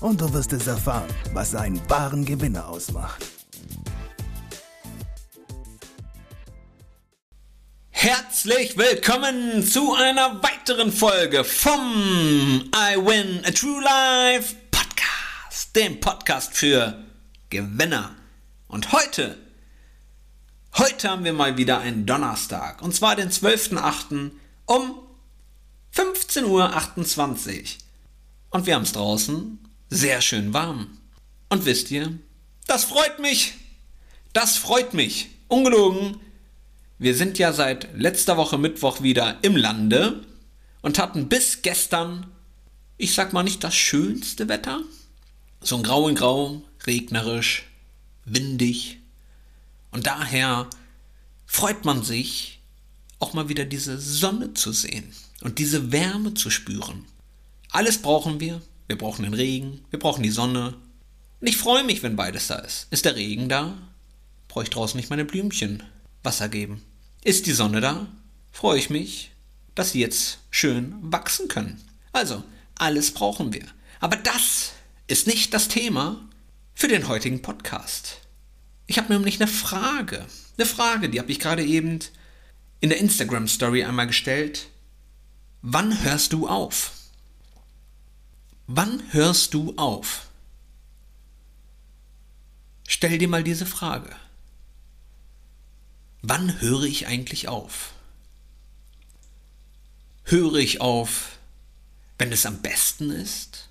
und du wirst es erfahren, was einen wahren Gewinner ausmacht. Herzlich willkommen zu einer weiteren Folge vom I Win a True Life Podcast, dem Podcast für Gewinner. Und heute, heute haben wir mal wieder einen Donnerstag, und zwar den 12.08. um 15.28 Uhr. Und wir haben es draußen sehr schön warm. Und wisst ihr, das freut mich. Das freut mich. Ungelogen. Wir sind ja seit letzter Woche Mittwoch wieder im Lande und hatten bis gestern, ich sag mal nicht das schönste Wetter. So ein Grau in Grau, regnerisch, windig. Und daher freut man sich, auch mal wieder diese Sonne zu sehen und diese Wärme zu spüren. Alles brauchen wir. Wir brauchen den Regen, wir brauchen die Sonne. Und ich freue mich, wenn beides da ist. Ist der Regen da? Brauche ich draußen nicht meine Blümchen Wasser geben. Ist die Sonne da? Freue ich mich, dass sie jetzt schön wachsen können. Also, alles brauchen wir. Aber das ist nicht das Thema für den heutigen Podcast. Ich habe nämlich eine Frage. Eine Frage, die habe ich gerade eben in der Instagram Story einmal gestellt. Wann hörst du auf? Wann hörst du auf? Stell dir mal diese Frage. Wann höre ich eigentlich auf? Höre ich auf, wenn es am besten ist?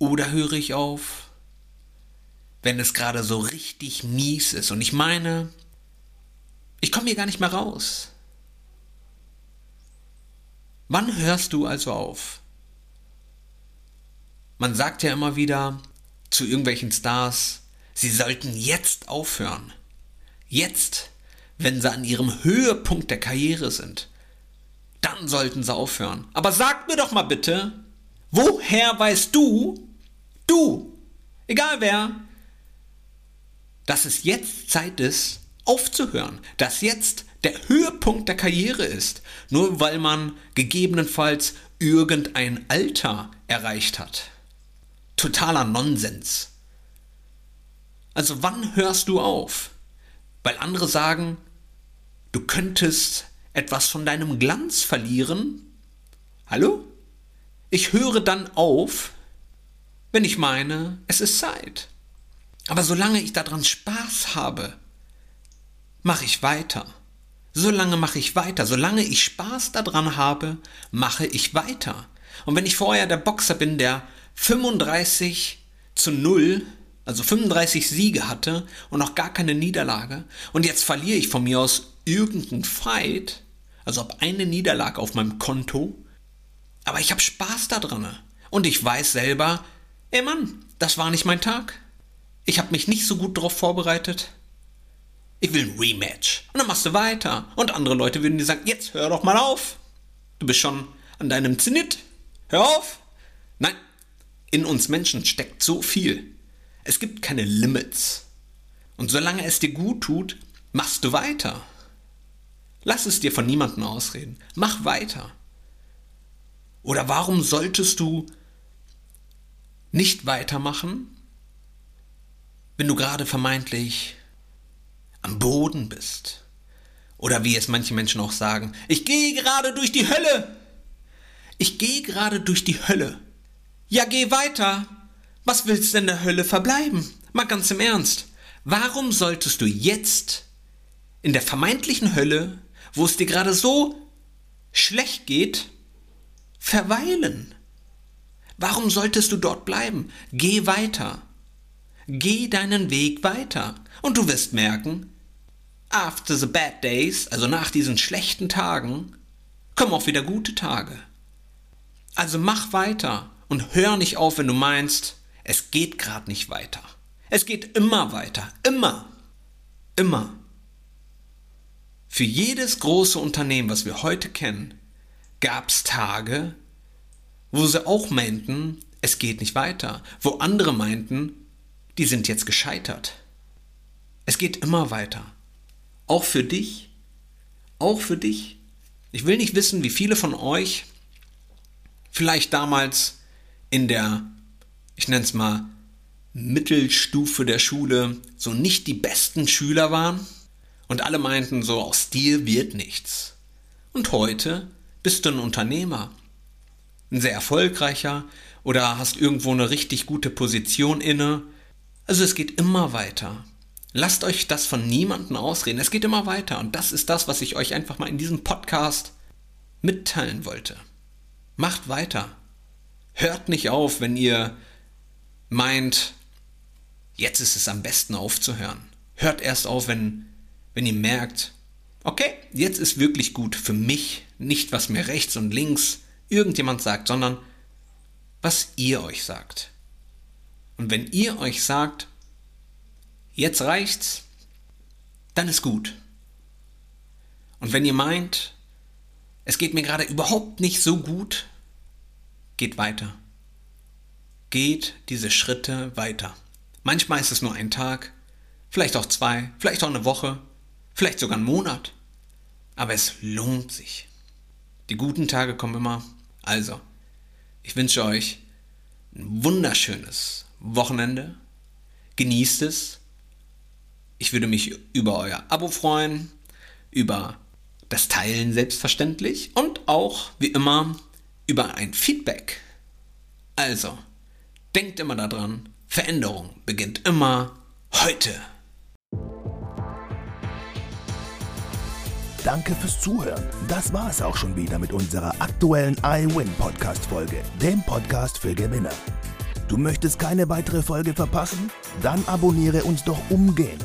Oder höre ich auf, wenn es gerade so richtig mies ist und ich meine, ich komme hier gar nicht mehr raus? Wann hörst du also auf? Man sagt ja immer wieder zu irgendwelchen Stars, sie sollten jetzt aufhören. Jetzt, wenn sie an ihrem Höhepunkt der Karriere sind. Dann sollten sie aufhören. Aber sag mir doch mal bitte, woher weißt du, du, egal wer, dass es jetzt Zeit ist, aufzuhören, dass jetzt der Höhepunkt der Karriere ist, nur weil man gegebenenfalls irgendein Alter erreicht hat totaler Nonsens. Also wann hörst du auf? Weil andere sagen, du könntest etwas von deinem Glanz verlieren. Hallo? Ich höre dann auf, wenn ich meine, es ist Zeit. Aber solange ich daran Spaß habe, mache ich weiter. Solange mache ich weiter. Solange ich Spaß daran habe, mache ich weiter. Und wenn ich vorher der Boxer bin, der 35 zu 0, also 35 Siege hatte und noch gar keine Niederlage. Und jetzt verliere ich von mir aus irgendeinen Fight, also habe eine Niederlage auf meinem Konto. Aber ich habe Spaß daran. Und ich weiß selber, ey Mann, das war nicht mein Tag. Ich habe mich nicht so gut darauf vorbereitet. Ich will ein Rematch. Und dann machst du weiter. Und andere Leute würden dir sagen, jetzt hör doch mal auf. Du bist schon an deinem Zenit. Hör auf. Nein, in uns Menschen steckt so viel. Es gibt keine Limits. Und solange es dir gut tut, machst du weiter. Lass es dir von niemandem ausreden. Mach weiter. Oder warum solltest du nicht weitermachen, wenn du gerade vermeintlich am Boden bist? Oder wie es manche Menschen auch sagen, ich gehe gerade durch die Hölle. Ich gehe gerade durch die Hölle. Ja, geh weiter. Was willst denn in der Hölle verbleiben? Mal ganz im Ernst. Warum solltest du jetzt in der vermeintlichen Hölle, wo es dir gerade so schlecht geht, verweilen? Warum solltest du dort bleiben? Geh weiter. Geh deinen Weg weiter. Und du wirst merken, after the bad days, also nach diesen schlechten Tagen, kommen auch wieder gute Tage. Also mach weiter und hör nicht auf, wenn du meinst, es geht gerade nicht weiter. Es geht immer weiter. Immer. Immer. Für jedes große Unternehmen, was wir heute kennen, gab es Tage, wo sie auch meinten, es geht nicht weiter, wo andere meinten, die sind jetzt gescheitert. Es geht immer weiter. Auch für dich. Auch für dich. Ich will nicht wissen, wie viele von euch vielleicht damals in der, ich nenne es mal, Mittelstufe der Schule so nicht die besten Schüler waren und alle meinten so, aus dir wird nichts. Und heute bist du ein Unternehmer, ein sehr erfolgreicher oder hast irgendwo eine richtig gute Position inne. Also es geht immer weiter. Lasst euch das von niemandem ausreden. Es geht immer weiter. Und das ist das, was ich euch einfach mal in diesem Podcast mitteilen wollte. Macht weiter. Hört nicht auf, wenn ihr meint, jetzt ist es am besten aufzuhören. Hört erst auf, wenn, wenn ihr merkt, okay, jetzt ist wirklich gut für mich, nicht was mir rechts und links irgendjemand sagt, sondern was ihr euch sagt. Und wenn ihr euch sagt, jetzt reicht's, dann ist gut. Und wenn ihr meint, es geht mir gerade überhaupt nicht so gut, geht weiter. Geht diese Schritte weiter. Manchmal ist es nur ein Tag, vielleicht auch zwei, vielleicht auch eine Woche, vielleicht sogar einen Monat. Aber es lohnt sich. Die guten Tage kommen immer. Also, ich wünsche euch ein wunderschönes Wochenende. Genießt es. Ich würde mich über euer Abo freuen, über das Teilen selbstverständlich und auch, wie immer, über ein Feedback. Also, denkt immer daran, Veränderung beginnt immer heute. Danke fürs Zuhören. Das war es auch schon wieder mit unserer aktuellen iWin Podcast Folge, dem Podcast für Gewinner. Du möchtest keine weitere Folge verpassen? Dann abonniere uns doch umgehend.